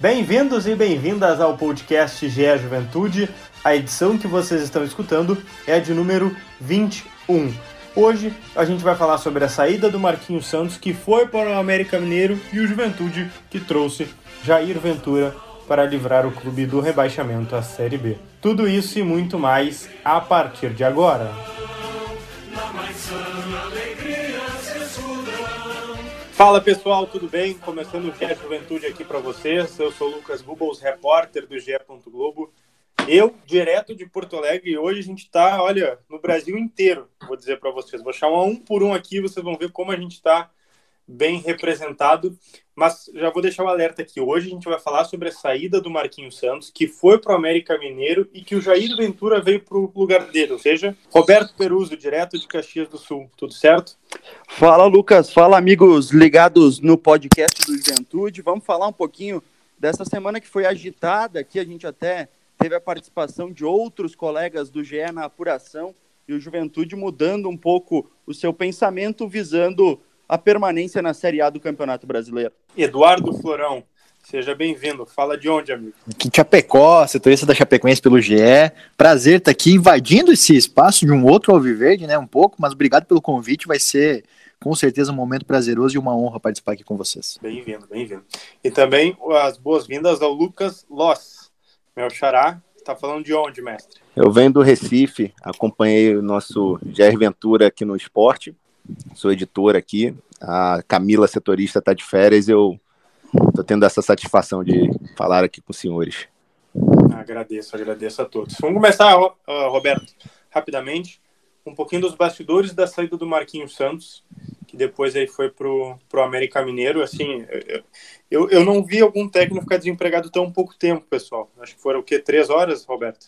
Bem-vindos e bem-vindas ao podcast GE Juventude. A edição que vocês estão escutando é de número 21. Hoje a gente vai falar sobre a saída do Marquinhos Santos, que foi para o América Mineiro, e o Juventude, que trouxe Jair Ventura para livrar o clube do rebaixamento à Série B. Tudo isso e muito mais a partir de agora. Fala pessoal, tudo bem? Começando o GE Juventude aqui para vocês. Eu sou Lucas Bubbles, repórter do GE. Globo. Eu, direto de Porto Alegre, e hoje a gente está, olha, no Brasil inteiro, vou dizer para vocês. Vou chamar um por um aqui, vocês vão ver como a gente está bem representado. Mas já vou deixar o alerta aqui. Hoje a gente vai falar sobre a saída do Marquinhos Santos, que foi para o América Mineiro e que o Jair Ventura veio para o lugar dele, ou seja, Roberto Peruso, direto de Caxias do Sul. Tudo certo? Fala, Lucas. Fala, amigos ligados no podcast do Juventude. Vamos falar um pouquinho dessa semana que foi agitada. Aqui a gente até teve a participação de outros colegas do GE na apuração e o Juventude mudando um pouco o seu pensamento visando a permanência na Série A do Campeonato Brasileiro. Eduardo Florão, seja bem-vindo. Fala de onde, amigo? Aqui Chapecó, setorista da Chapecoense pelo GE. Prazer estar aqui invadindo esse espaço de um outro Alviverde, né? Um pouco, mas obrigado pelo convite. Vai ser com certeza um momento prazeroso e uma honra participar aqui com vocês. Bem-vindo, bem-vindo. E também as boas-vindas ao Lucas Loss, meu xará. Tá falando de onde, mestre? Eu venho do Recife, acompanhei o nosso Jair Ventura aqui no esporte sou editor aqui. A Camila, setorista, está de férias. Eu estou tendo essa satisfação de falar aqui com os senhores. Agradeço, agradeço a todos. Vamos começar, Roberto, rapidamente, um pouquinho dos bastidores da saída do Marquinhos Santos, que depois aí foi pro, pro América Mineiro. Assim, eu, eu não vi algum técnico ficar desempregado tão pouco tempo, pessoal. Acho que foram o quê? Três horas, Roberto?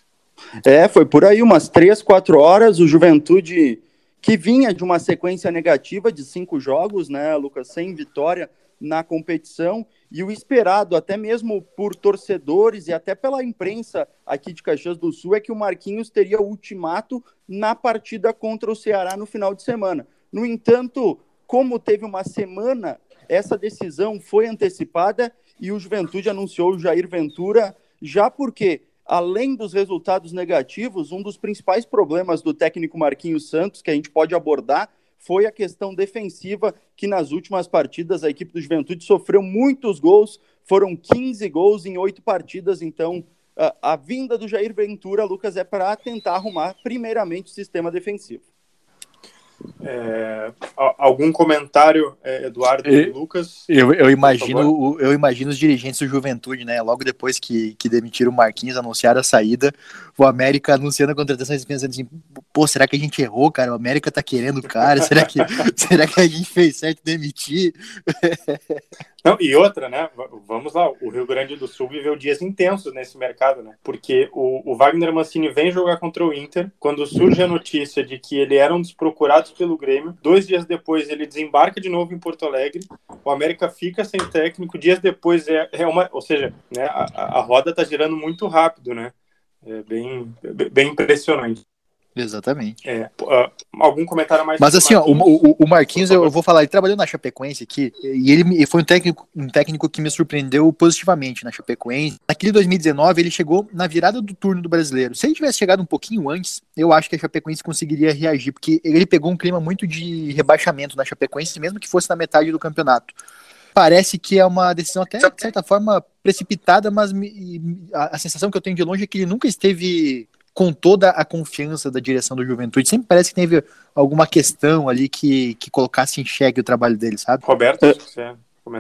É, foi por aí, umas três, quatro horas. O Juventude que vinha de uma sequência negativa de cinco jogos, né, Lucas, sem vitória na competição, e o esperado, até mesmo por torcedores e até pela imprensa aqui de Caxias do Sul, é que o Marquinhos teria o ultimato na partida contra o Ceará no final de semana. No entanto, como teve uma semana, essa decisão foi antecipada e o Juventude anunciou o Jair Ventura, já porque além dos resultados negativos, um dos principais problemas do técnico Marquinhos Santos, que a gente pode abordar, foi a questão defensiva, que nas últimas partidas a equipe do Juventude sofreu muitos gols, foram 15 gols em oito partidas, então a, a vinda do Jair Ventura, Lucas, é para tentar arrumar primeiramente o sistema defensivo. É, algum comentário, é, Eduardo e Lucas? Eu, eu imagino, eu imagino os dirigentes do Juventude, né? Logo depois que, que demitiram o Marquinhos, anunciaram a saída, o América anunciando a contratação, eles pensando assim, pô, será que a gente errou, cara? O América tá querendo o cara, será que, será que a gente fez certo demitir? Não, e outra, né? Vamos lá, o Rio Grande do Sul viveu dias intensos nesse mercado, né? Porque o, o Wagner Mancini vem jogar contra o Inter, quando surge a notícia de que ele era um dos procurados pelo Grêmio, dois dias depois ele desembarca de novo em Porto Alegre, o América fica sem técnico, dias depois é, é uma. Ou seja, né, a, a roda tá girando muito rápido, né? É bem, bem impressionante. Exatamente. É, uh, algum comentário mais? Mas assim, ó, o, o, Marquinhos, eu, vou falar, ele trabalhou na Chapecoense aqui, e ele foi um técnico, um técnico que me surpreendeu positivamente na Chapecoense. Naquele 2019, ele chegou na virada do turno do brasileiro. Se ele tivesse chegado um pouquinho antes, eu acho que a Chapecoense conseguiria reagir, porque ele pegou um clima muito de rebaixamento na Chapecoense, mesmo que fosse na metade do campeonato. Parece que é uma decisão até, de certa forma, precipitada, mas a, a sensação que eu tenho de longe é que ele nunca esteve com toda a confiança da direção do Juventude. Sempre parece que teve alguma questão ali que, que colocasse em xeque o trabalho dele, sabe? Roberto, é, você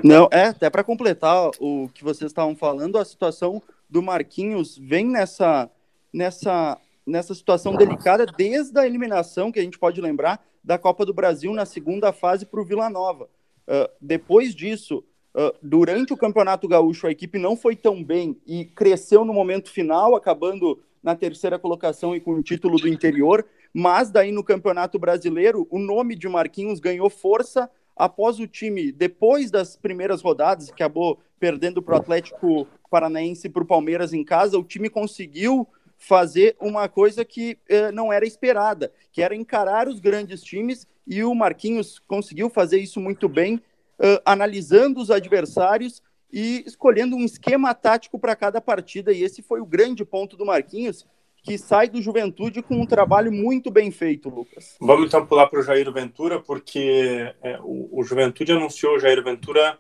Não, é, até para completar o que vocês estavam falando, a situação do Marquinhos vem nessa, nessa, nessa situação delicada desde a eliminação, que a gente pode lembrar, da Copa do Brasil na segunda fase para o Vila Nova. Uh, depois disso, uh, durante o Campeonato Gaúcho, a equipe não foi tão bem e cresceu no momento final, acabando na terceira colocação e com o título do interior, mas daí no Campeonato Brasileiro, o nome de Marquinhos ganhou força após o time, depois das primeiras rodadas, que acabou perdendo para o Atlético Paranaense e para o Palmeiras em casa, o time conseguiu fazer uma coisa que eh, não era esperada, que era encarar os grandes times, e o Marquinhos conseguiu fazer isso muito bem, uh, analisando os adversários e escolhendo um esquema tático para cada partida. E esse foi o grande ponto do Marquinhos, que sai do Juventude com um trabalho muito bem feito, Lucas. Vamos então pular para o Jair Ventura, porque é, o, o, Juventude anunciou o Jair Ventura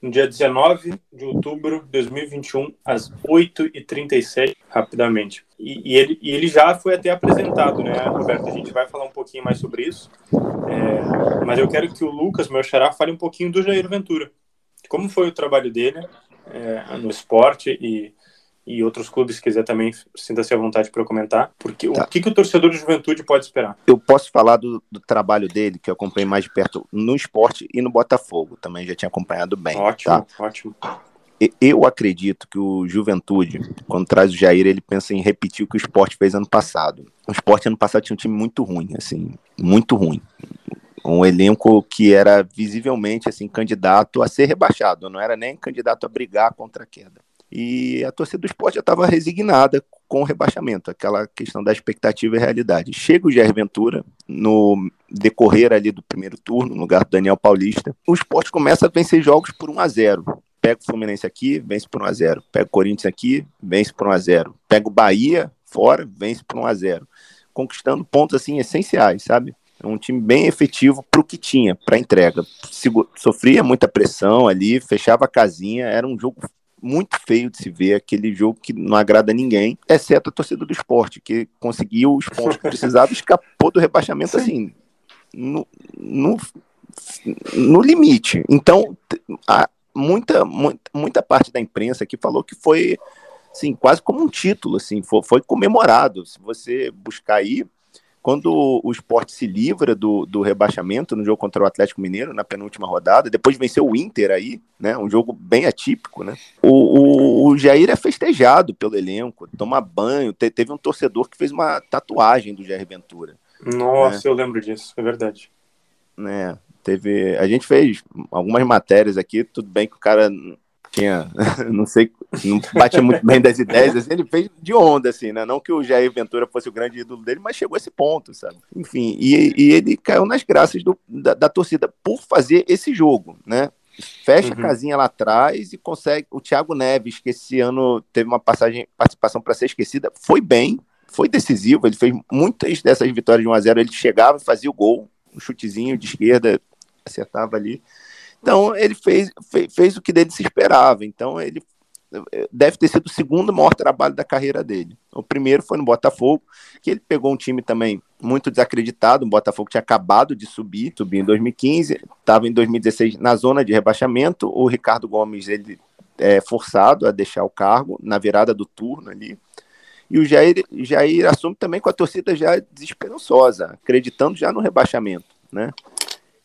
no dia 19 de outubro de 2021, às 8h37, rapidamente. E, e, ele, e ele já foi até apresentado, né, Roberto? A gente vai falar um pouquinho mais sobre isso. É, mas eu quero que o Lucas, meu xará, fale um pouquinho do Jair Ventura. Como foi o trabalho dele é, no esporte e e outros clubes, se quiser também, sinta-se à vontade para comentar. Porque tá. o que, que o torcedor de juventude pode esperar? Eu posso falar do, do, trabalho dele, que eu acompanhei mais de perto no esporte e no Botafogo. Também já tinha acompanhado bem. Ótimo, tá? ótimo. Eu acredito que o Juventude, quando traz o Jair, ele pensa em repetir o que o esporte fez ano passado. O esporte ano passado tinha um time muito ruim, assim, muito ruim um elenco que era visivelmente assim candidato a ser rebaixado, não era nem candidato a brigar contra a queda. E a torcida do esporte já estava resignada com o rebaixamento, aquela questão da expectativa e realidade. Chega o Jair Ventura no decorrer ali do primeiro turno, no lugar do Daniel Paulista. O esporte começa a vencer jogos por 1 a 0 Pega o Fluminense aqui, vence por 1 a 0 Pega o Corinthians aqui, vence por 1 a 0 Pega o Bahia fora, vence por 1 a 0 Conquistando pontos assim essenciais, sabe? É um time bem efetivo para o que tinha, para entrega. Sofria muita pressão ali, fechava a casinha, era um jogo muito feio de se ver, aquele jogo que não agrada ninguém, exceto a torcida do esporte, que conseguiu os pontos que precisava e escapou do rebaixamento assim, no, no, no limite. Então, a, muita, muita, muita parte da imprensa aqui falou que foi assim, quase como um título, assim, foi, foi comemorado. Se você buscar aí, quando o esporte se livra do, do rebaixamento no jogo contra o Atlético Mineiro, na penúltima rodada, depois venceu o Inter aí, né? Um jogo bem atípico, né? O, o, o Jair é festejado pelo elenco, toma banho. Te, teve um torcedor que fez uma tatuagem do Jair Ventura. Nossa, né? eu lembro disso, é verdade. Né? Teve. A gente fez algumas matérias aqui, tudo bem que o cara tinha, não sei, não batia muito bem das ideias, assim, ele fez de onda, assim, né? Não que o Jair Ventura fosse o grande ídolo dele, mas chegou a esse ponto, sabe? Enfim, e, e ele caiu nas graças do, da, da, torcida por fazer esse jogo, né? Fecha uhum. a casinha lá atrás e consegue. O Thiago Neves, que esse ano teve uma passagem, participação para ser esquecida, foi bem, foi decisivo. Ele fez muitas dessas vitórias de 1 a 0 Ele chegava, fazia o gol, um chutezinho de esquerda, acertava ali. Então, ele fez, fez, fez o que dele se esperava. Então, ele deve ter sido o segundo maior trabalho da carreira dele. O primeiro foi no Botafogo, que ele pegou um time também muito desacreditado, o Botafogo tinha acabado de subir, subiu em 2015, estava em 2016 na zona de rebaixamento, o Ricardo Gomes ele é forçado a deixar o cargo na virada do turno ali, e o Jair, Jair assume também com a torcida já desesperançosa, acreditando já no rebaixamento, né?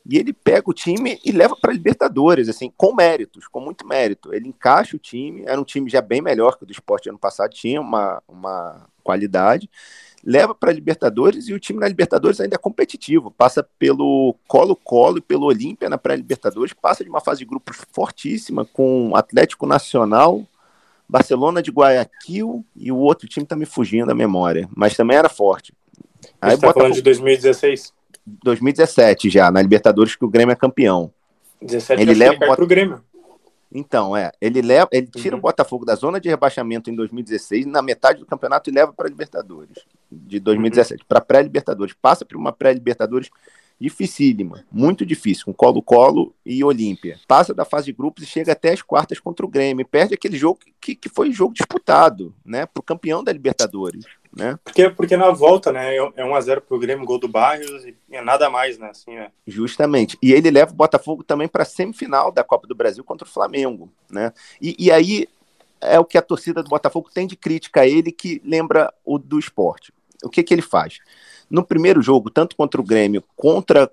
E ele pega o time e leva para Libertadores, assim, com méritos, com muito mérito. Ele encaixa o time, era um time já bem melhor que o do esporte ano passado, tinha uma, uma qualidade, leva para Libertadores e o time na Libertadores ainda é competitivo, passa pelo Colo-Colo e pelo Olímpia na pré-Libertadores, passa de uma fase de grupos fortíssima com Atlético Nacional, Barcelona de Guayaquil e o outro time está me fugindo da memória, mas também era forte. Aí Você está falando de 2016? 2017 já, na Libertadores, que o Grêmio é campeão. 17 ele leva para o Grêmio. Então, é, ele leva, ele tira uhum. o Botafogo da zona de rebaixamento em 2016, na metade do campeonato e leva para a Libertadores de 2017, uhum. para pré-Libertadores, passa por uma pré-Libertadores dificílima, muito difícil, com Colo-Colo e Olímpia. Passa da fase de grupos e chega até as quartas contra o Grêmio. Perde aquele jogo que, que foi jogo disputado, né? Para o campeão da Libertadores. Né? Porque, porque na volta, né? É 1x0 pro Grêmio, gol do Barrios, e é nada mais, né? Assim, é. Justamente. E ele leva o Botafogo também para semifinal da Copa do Brasil contra o Flamengo, né? E, e aí é o que a torcida do Botafogo tem de crítica a ele que lembra o do esporte. O que, que ele faz? No primeiro jogo, tanto contra o Grêmio contra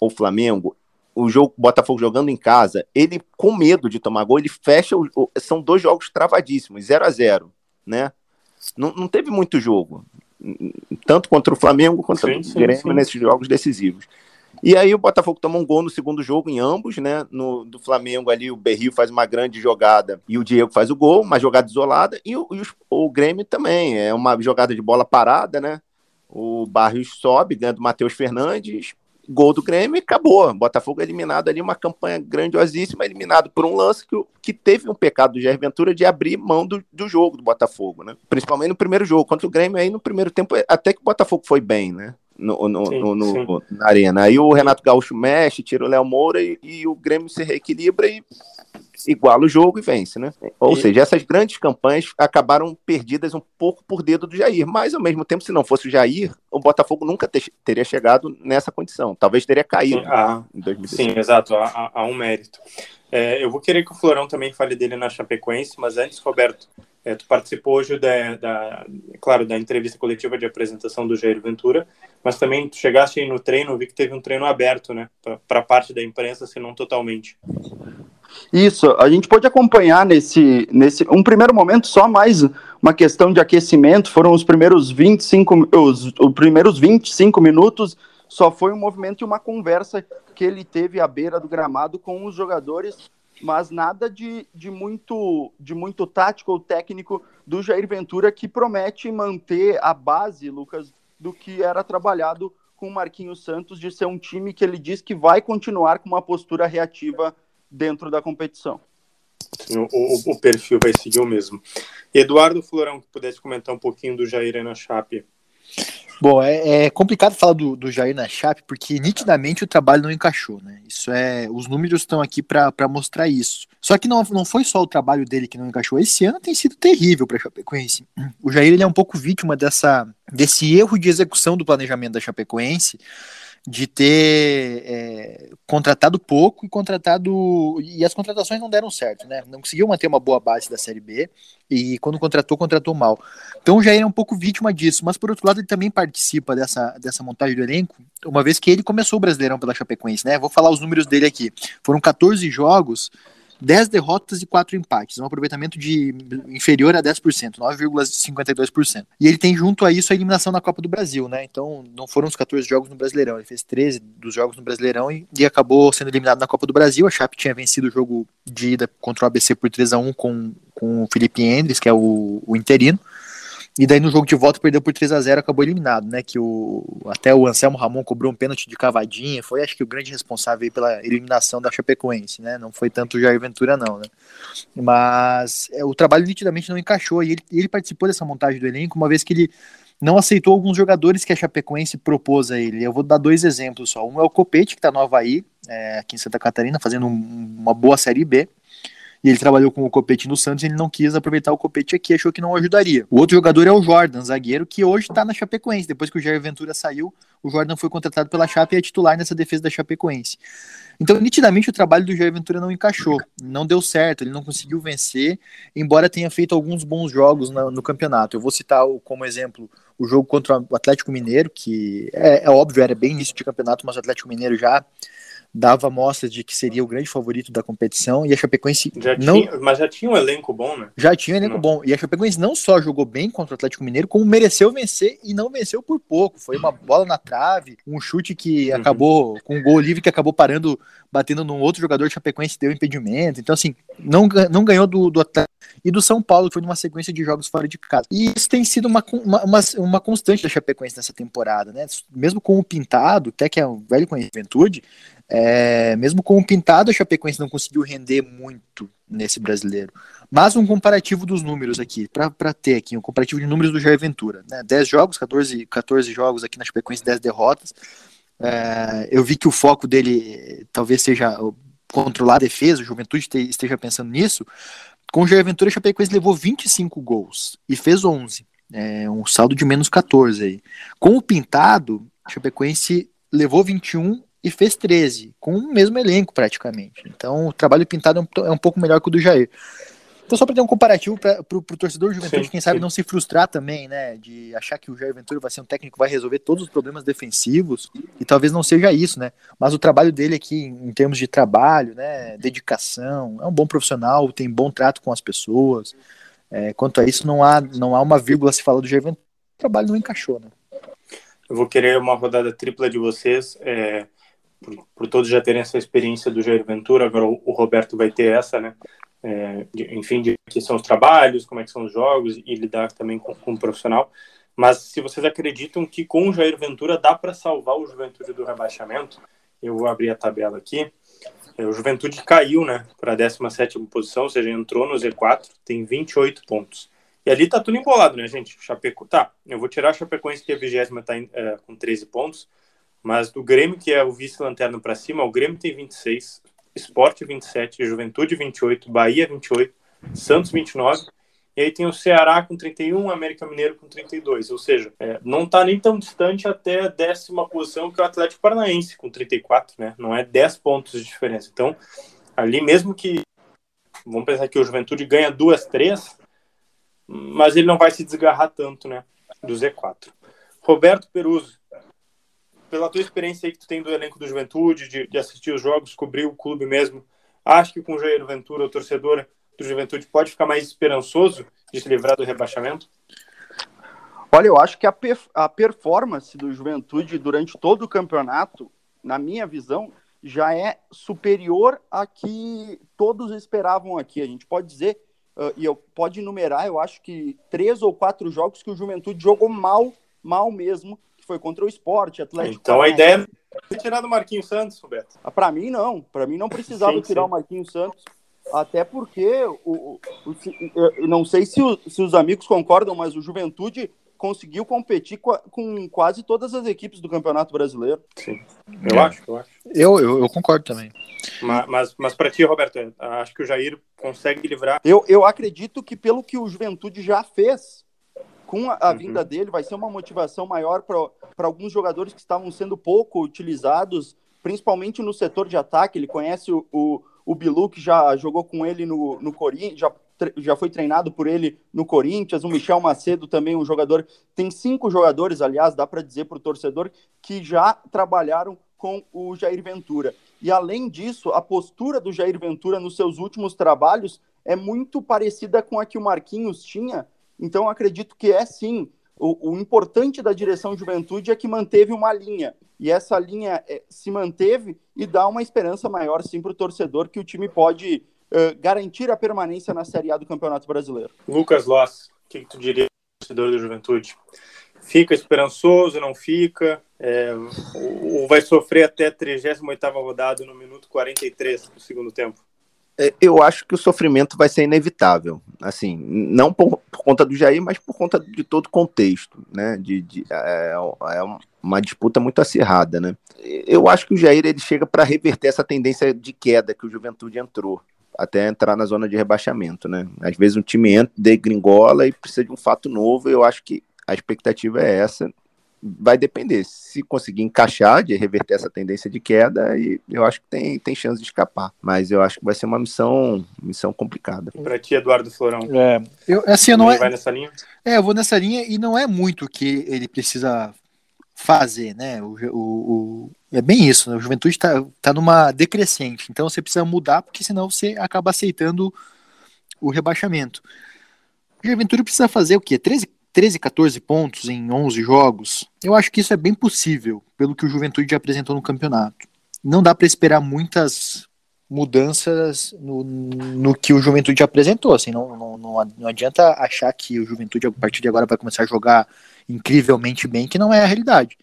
o Flamengo, o jogo Botafogo jogando em casa, ele com medo de tomar gol, ele fecha. O, o, são dois jogos travadíssimos, 0 a 0 né? Não, não teve muito jogo, tanto contra o Flamengo quanto sim, o Grêmio sim, sim. nesses jogos decisivos. E aí o Botafogo tomou um gol no segundo jogo em ambos, né? No do Flamengo ali o Berril faz uma grande jogada e o Diego faz o gol, uma jogada isolada e o, e o, o Grêmio também é uma jogada de bola parada, né? O Barrios sobe, ganha do Matheus Fernandes, gol do Grêmio e acabou. Botafogo eliminado ali, uma campanha grandiosíssima, eliminado por um lance que, que teve um pecado do Jair Ventura de abrir mão do, do jogo do Botafogo, né? Principalmente no primeiro jogo. Contra o Grêmio aí no primeiro tempo, até que o Botafogo foi bem, né? No, no, sim, no, no na arena. Aí o Renato Gaúcho mexe, tira o Léo Moura e, e o Grêmio se reequilibra e iguala o jogo e vence, né? Ou e... seja, essas grandes campanhas acabaram perdidas um pouco por dedo do Jair, mas ao mesmo tempo, se não fosse o Jair, o Botafogo nunca ter, teria chegado nessa condição, talvez teria caído sim, ah, em 2016. Sim, exato, há, há um mérito. É, eu vou querer que o Florão também fale dele na Chapecoense, mas antes, Roberto, é, tu participou hoje da, da, claro, da entrevista coletiva de apresentação do Jair Ventura, mas também tu chegaste aí no treino, vi que teve um treino aberto, né, para parte da imprensa, se não totalmente. Isso, a gente pode acompanhar nesse, nesse um primeiro momento só mais uma questão de aquecimento, foram os primeiros 25, os, os primeiros 25 minutos, só foi um movimento e uma conversa que ele teve à beira do gramado com os jogadores, mas nada de, de, muito, de muito tático ou técnico do Jair Ventura, que promete manter a base, Lucas, do que era trabalhado com o Marquinhos Santos, de ser um time que ele diz que vai continuar com uma postura reativa dentro da competição. Sim, o, o, perfil vai seguir o mesmo. Eduardo Florão, que pudesse comentar um pouquinho do Jair na Chape. Bom, é, é, complicado falar do, do Jair na Chape, porque nitidamente o trabalho não encaixou, né? Isso é. Os números estão aqui para mostrar isso. Só que não, não foi só o trabalho dele que não encaixou. Esse ano tem sido terrível para a Chapecoense. O Jair ele é um pouco vítima dessa, desse erro de execução do planejamento da Chapecoense de ter é, contratado pouco e contratado. E as contratações não deram certo, né? Não conseguiu manter uma boa base da Série B e quando contratou, contratou mal. Então já é um pouco vítima disso, mas por outro lado ele também participa dessa, dessa montagem do elenco, uma vez que ele começou o Brasileirão pela Chapecoense, né? Vou falar os números dele aqui. Foram 14 jogos 10 derrotas e 4 empates, um aproveitamento de inferior a 10%, 9,52%. E ele tem junto a isso a eliminação na Copa do Brasil, né? Então não foram os 14 jogos no Brasileirão, ele fez 13 dos jogos no Brasileirão e, e acabou sendo eliminado na Copa do Brasil. A Chape tinha vencido o jogo de ida contra o ABC por 3 a 1 com, com o Felipe Endres, que é o, o interino. E daí no jogo de volta perdeu por 3 a 0 acabou eliminado, né? Que o até o Anselmo Ramon cobrou um pênalti de cavadinha, foi acho que o grande responsável pela eliminação da Chapecoense, né? Não foi tanto o Jair Ventura não, né? Mas é, o trabalho nitidamente não encaixou e ele, ele participou dessa montagem do elenco, uma vez que ele não aceitou alguns jogadores que a Chapecoense propôs a ele. Eu vou dar dois exemplos só. Um é o Copete, que está no Havaí, é, aqui em Santa Catarina, fazendo um, uma boa Série B e ele trabalhou com o Copete no Santos ele não quis aproveitar o Copete aqui, achou que não ajudaria. O outro jogador é o Jordan, zagueiro, que hoje está na Chapecoense. Depois que o Jair Ventura saiu, o Jordan foi contratado pela Chape e é titular nessa defesa da Chapecoense. Então, nitidamente, o trabalho do Jair Ventura não encaixou, não deu certo, ele não conseguiu vencer, embora tenha feito alguns bons jogos no, no campeonato. Eu vou citar como exemplo o jogo contra o Atlético Mineiro, que é, é óbvio, era bem início de campeonato, mas o Atlético Mineiro já dava mostras de que seria o grande favorito da competição e a Chapecoense já não tinha, mas já tinha um elenco bom, né? Já tinha um elenco não. bom e a Chapecoense não só jogou bem contra o Atlético Mineiro, como mereceu vencer e não venceu por pouco. Foi uma bola na trave, um chute que uhum. acabou com um gol livre que acabou parando, batendo num outro jogador de Chapecoense deu impedimento. Então assim, não, não ganhou do, do Atlético e do São Paulo, que foi numa sequência de jogos fora de casa. E isso tem sido uma, uma, uma, uma constante da Chapecoense nessa temporada, né? Mesmo com o Pintado, até que é um velho conhecimento, é, mesmo com o pintado, a Chapecoense não conseguiu render muito nesse brasileiro. Mas um comparativo dos números aqui, para ter aqui, um comparativo de números do Jair Ventura. Né? 10 jogos, 14, 14 jogos aqui na Chapecoense, 10 derrotas. É, eu vi que o foco dele talvez seja controlar a defesa, o Juventude esteja pensando nisso. Com o Jair Ventura, a Chapecoense levou 25 gols e fez 11. É, um saldo de menos 14 aí. Com o Pintado, a Chapecoense levou 21 e fez 13, com o mesmo elenco praticamente. Então o trabalho pintado é um, é um pouco melhor que o do Jair. Então, só para ter um comparativo para o torcedor de Juventude, sim, quem sabe sim. não se frustrar também, né? De achar que o Jair Ventura vai ser um técnico que vai resolver todos os problemas defensivos, e talvez não seja isso, né? Mas o trabalho dele aqui, em termos de trabalho, né? Dedicação, é um bom profissional, tem bom trato com as pessoas. É, quanto a isso, não há, não há uma vírgula se falar do Jair Ventura. O trabalho não encaixou, né? Eu vou querer uma rodada tripla de vocês. É por, por, todos já terem essa experiência do Jair Ventura, agora o, o Roberto vai ter essa, né? É, de, enfim, de que são os trabalhos, como é que são os jogos e lidar também com, com um profissional. Mas se vocês acreditam que com o Jair Ventura dá para salvar o Juventude do rebaixamento, eu vou abrir a tabela aqui. É, o Juventude caiu né, para a 17 posição, ou seja, entrou no Z4, tem 28 pontos. E ali tá tudo embolado, né, gente? Chapeco... Tá, eu vou tirar a Chapecoense, que é a vigésima, tá é, com 13 pontos, mas do Grêmio, que é o vice-lanterno para cima, o Grêmio tem 26, Esporte 27, Juventude 28, Bahia 28, Santos 29, e aí tem o Ceará com 31, América Mineiro com 32. Ou seja, é, não está nem tão distante até a décima posição que o Atlético Paranaense, com 34, né? Não é 10 pontos de diferença. Então, ali mesmo que. Vamos pensar que o Juventude ganha duas, três, mas ele não vai se desgarrar tanto, né? Do Z4. Roberto Peruso, pela tua experiência aí que tu tem do elenco do Juventude, de, de assistir os jogos, cobrir o clube mesmo, acho que com o Jair Ventura, o torcedor do Juventude pode ficar mais esperançoso de se livrar do rebaixamento? Olha, eu acho que a, per a performance do Juventude durante todo o campeonato, na minha visão, já é superior a que todos esperavam aqui. A gente pode dizer, uh, e eu pode enumerar, eu acho que três ou quatro jogos que o Juventude jogou mal, mal mesmo, que foi contra o Esporte, Atlético. Então a ideia é tirar do Marquinhos Santos, Roberto. Ah, Para mim, não. Para mim, não precisava sim, tirar sim. o Marquinhos Santos. Até porque, o, o, eu não sei se, o, se, os amigos concordam, mas o Juventude conseguiu competir com, com, quase todas as equipes do Campeonato Brasileiro. Sim, eu é. acho, eu acho. Eu, eu, eu concordo também. Mas, mas, mas para ti, Roberto, acho que o Jair consegue livrar. Eu, eu acredito que pelo que o Juventude já fez, com a, a uhum. vinda dele, vai ser uma motivação maior para alguns jogadores que estavam sendo pouco utilizados, principalmente no setor de ataque. Ele conhece o, o o Bilu, que já jogou com ele no, no Corinthians, já, já foi treinado por ele no Corinthians, o Michel Macedo também, um jogador. Tem cinco jogadores, aliás, dá para dizer para o torcedor, que já trabalharam com o Jair Ventura. E além disso, a postura do Jair Ventura nos seus últimos trabalhos é muito parecida com a que o Marquinhos tinha. Então, acredito que é sim o, o, importante da direção Juventude é que manteve uma linha. E essa linha é, se manteve e dá uma esperança maior, sim, para o torcedor que o time pode uh, garantir a permanência na Série A do Campeonato Brasileiro. Lucas Loss, o que, que, tu diria torcedor da Juventude? Fica esperançoso, não fica? É, ou vai sofrer até a 38 rodada no minuto 43 do segundo tempo? É, eu acho que o sofrimento vai ser inevitável, assim, não por, por, conta do Jair, mas por conta de todo o contexto, né? De, de é, é, uma disputa muito acirrada, né? Eu acho que o Jair ele chega para reverter essa tendência de queda que o Juventude entrou até entrar na zona de rebaixamento, né? Às vezes um time entra, degringola e precisa de um fato novo. Eu acho que a expectativa é essa vai depender. Se conseguir encaixar, de reverter essa tendência de queda, e eu acho que tem, tem chance de escapar. Mas eu acho que vai ser uma missão, missão complicada. Para ti, Eduardo Florão. É, eu, assim, eu não é, vai nessa linha? É, eu vou nessa linha e não é muito que ele precisa fazer, né? O, o, o é bem isso, né? O Juventude está tá numa decrescente, então você precisa mudar, porque senão você acaba aceitando o rebaixamento. O Juventude precisa fazer o quê? 13, 13, 14 pontos em 11 jogos, eu acho que isso é bem possível, pelo que o Juventude já apresentou no campeonato. Não dá para esperar muitas mudanças no, no que o Juventude apresentou. Assim, não, não, não, adianta achar que o Juventude, a partir de agora, vai começar a jogar incrivelmente bem, que não é a realidade.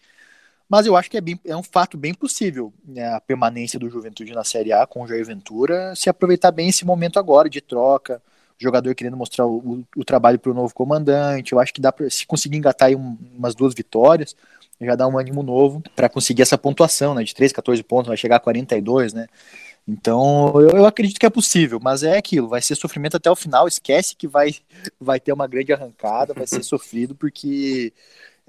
Mas eu acho que é, bem, é um fato bem possível né, a permanência do Juventude na Série A com o Jair Ventura, se aproveitar bem esse momento agora de troca, jogador querendo mostrar o, o, trabalho para o novo comandante. Eu acho que dá para se conseguir engatar aí um, umas duas vitórias, já dá um ânimo novo para conseguir essa pontuação, né? De 13, 14 pontos, vai chegar a 42, né? Então, eu, eu, acredito que é possível, mas é aquilo, vai ser sofrimento até o final, esquece que vai, vai ter uma grande arrancada, vai ser sofrido, porque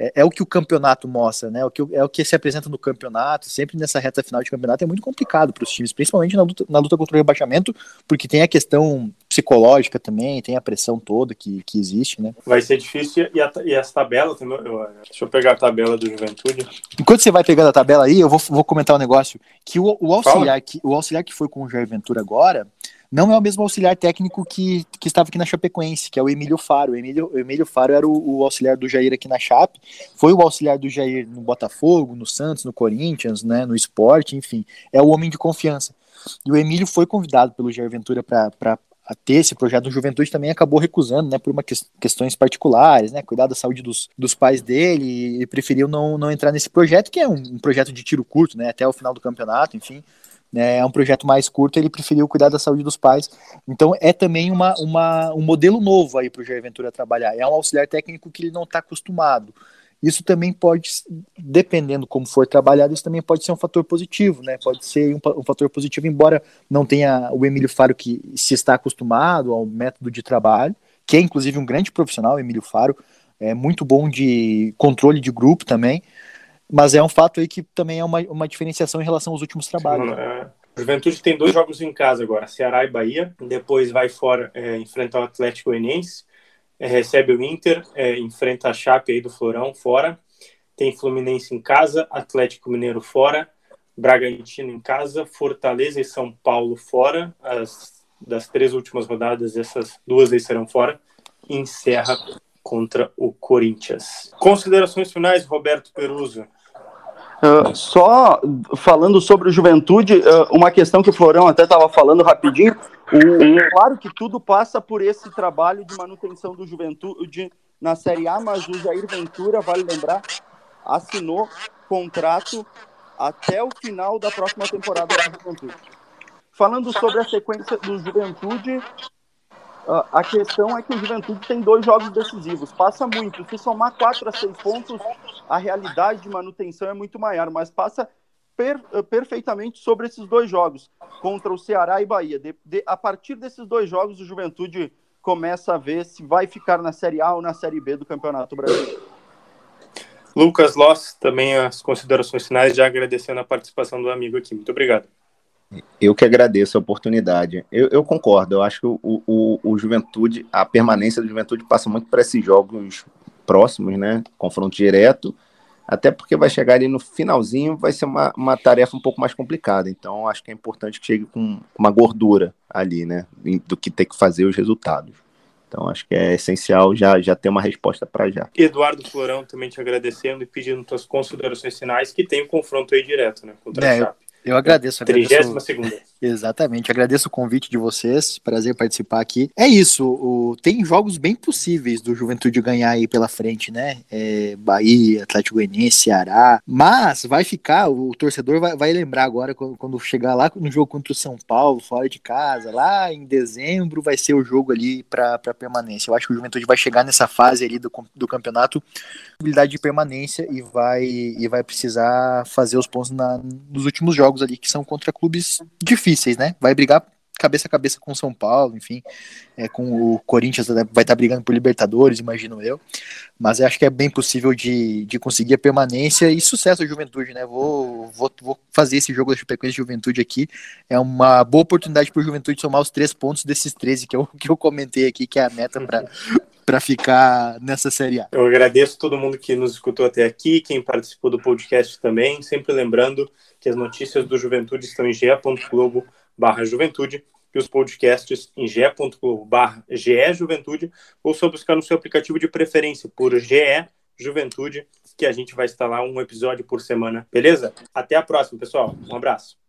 é, é, o que o campeonato mostra, né? O que, é o que se apresenta no campeonato, sempre nessa reta final de campeonato é muito complicado para os times, principalmente na luta, na luta contra o rebaixamento, porque tem a questão psicológica também, tem a pressão toda que, que existe, né? Vai ser difícil e, a, e as tabelas, deixa eu pegar a tabela do Juventude. Enquanto você vai pegando a tabela aí, eu vou, vou comentar um negócio que o, o auxiliar que o auxiliar que foi com o Jair Ventura agora, não é o mesmo auxiliar técnico que, que estava aqui na Chapecoense, que é o Emílio Faro. O Emílio, o Emílio Faro era o, o, auxiliar do Jair aqui na Chape, foi o auxiliar do Jair no Botafogo, no Santos, no Corinthians, né, no esporte, enfim, é o homem de confiança. E o Emílio foi convidado pelo Jair Ventura para ter esse projeto do Juventude também acabou recusando, né, por uma que, questões particulares, né, cuidar da saúde dos, dos pais dele e preferiu não, não entrar nesse projeto, que é um, um projeto de tiro curto, né, até o final do campeonato, enfim, né, é um projeto mais curto, ele preferiu cuidar da saúde dos pais. Então é também uma, uma, um modelo novo aí para o Jair Ventura trabalhar. É um auxiliar técnico que ele não está acostumado. Isso também pode, dependendo como for trabalhado, isso também pode ser um fator positivo, né? Pode ser um, um fator positivo, embora não tenha o Emílio Faro que se está acostumado ao método de trabalho, que é inclusive um grande profissional, Emílio Faro, é muito bom de controle de grupo também, mas é um fato aí que também é uma, uma diferenciação em relação aos últimos trabalhos. Sim, é. O Juventude tem dois jogos em casa agora, Ceará e Bahia, depois vai fora é, enfrentar o Atlético Goianiense, é, recebe o Inter, é, enfrenta a Chape aí do Florão fora, tem Fluminense em casa, Atlético Mineiro fora, Bragantino em casa, Fortaleza e São Paulo fora, as, das três últimas rodadas, essas duas aí serão fora, encerra contra o Corinthians. Considerações finais, Roberto Peruso. Uh, só falando sobre o Juventude, uh, uma questão que o Florão até estava falando rapidinho. O, claro que tudo passa por esse trabalho de manutenção do Juventude na Série A, mas o Jair Ventura, vale lembrar, assinou contrato até o final da próxima temporada do Juventude. Falando sobre a sequência do Juventude, a questão é que o Juventude tem dois jogos decisivos, passa muito. Se somar quatro a seis pontos, a realidade de manutenção é muito maior, mas passa per, perfeitamente sobre esses dois jogos, contra o Ceará e Bahia. De, de, a partir desses dois jogos, o Juventude começa a ver se vai ficar na Série A ou na Série B do Campeonato Brasileiro. Lucas Loss, também as considerações finais, já agradecendo a participação do amigo aqui. Muito obrigado. Eu que agradeço a oportunidade. Eu, eu concordo, eu acho que o, o, o, Juventude, a permanência do Juventude passa muito para esses jogos próximos, né? Confronto direto, até porque vai chegar ali no finalzinho, vai ser uma, uma tarefa um pouco mais complicada. Então, acho que é importante que chegue com uma gordura ali, né? Do que ter que fazer os resultados. Então, acho que é essencial já, já ter uma resposta para já. Eduardo Florão, também te agradecendo e pedindo tuas considerações finais, que tem um confronto aí direto, né? Contra é, a Chape. Eu agradeço. agradeço 32 segunda. Exatamente. Agradeço o convite de vocês. Prazer participar aqui. É isso. O... Tem jogos bem possíveis do Juventude ganhar aí pela frente, né? É, Bahia, Atlético Goianiense, Ceará. Mas vai ficar, o torcedor vai, vai lembrar agora quando, quando, chegar lá no jogo contra o São Paulo, fora de casa, lá em dezembro, vai ser o jogo ali para permanência. Eu acho que o Juventude vai chegar nessa fase ali do, do campeonato, habilidade de permanência e vai, e vai precisar fazer os pontos na, nos últimos jogos ali, que são contra clubes difíceis difíceis, né? Vai brigar cabeça a cabeça com o São Paulo, enfim, é, com o Corinthians vai estar tá brigando por Libertadores, imagino eu. Mas eu acho que é bem possível de, de conseguir a permanência e sucesso a Juventude, né? Vou, vou, vou fazer esse jogo da Chapecoense de Juventude aqui. É uma boa oportunidade para o Juventude somar os três pontos desses 13 que eu, que eu comentei aqui, que é a meta para ficar nessa Série A. Eu agradeço todo mundo que nos escutou até aqui, quem participou do podcast também, sempre lembrando que as notícias do Juventude estão em ge.globo barra juventude e os podcasts em ge.globo barra Juventude ou só buscar no seu aplicativo de preferência por GE Juventude, que a gente vai instalar um episódio por semana, beleza? Até a próxima, pessoal. Um abraço.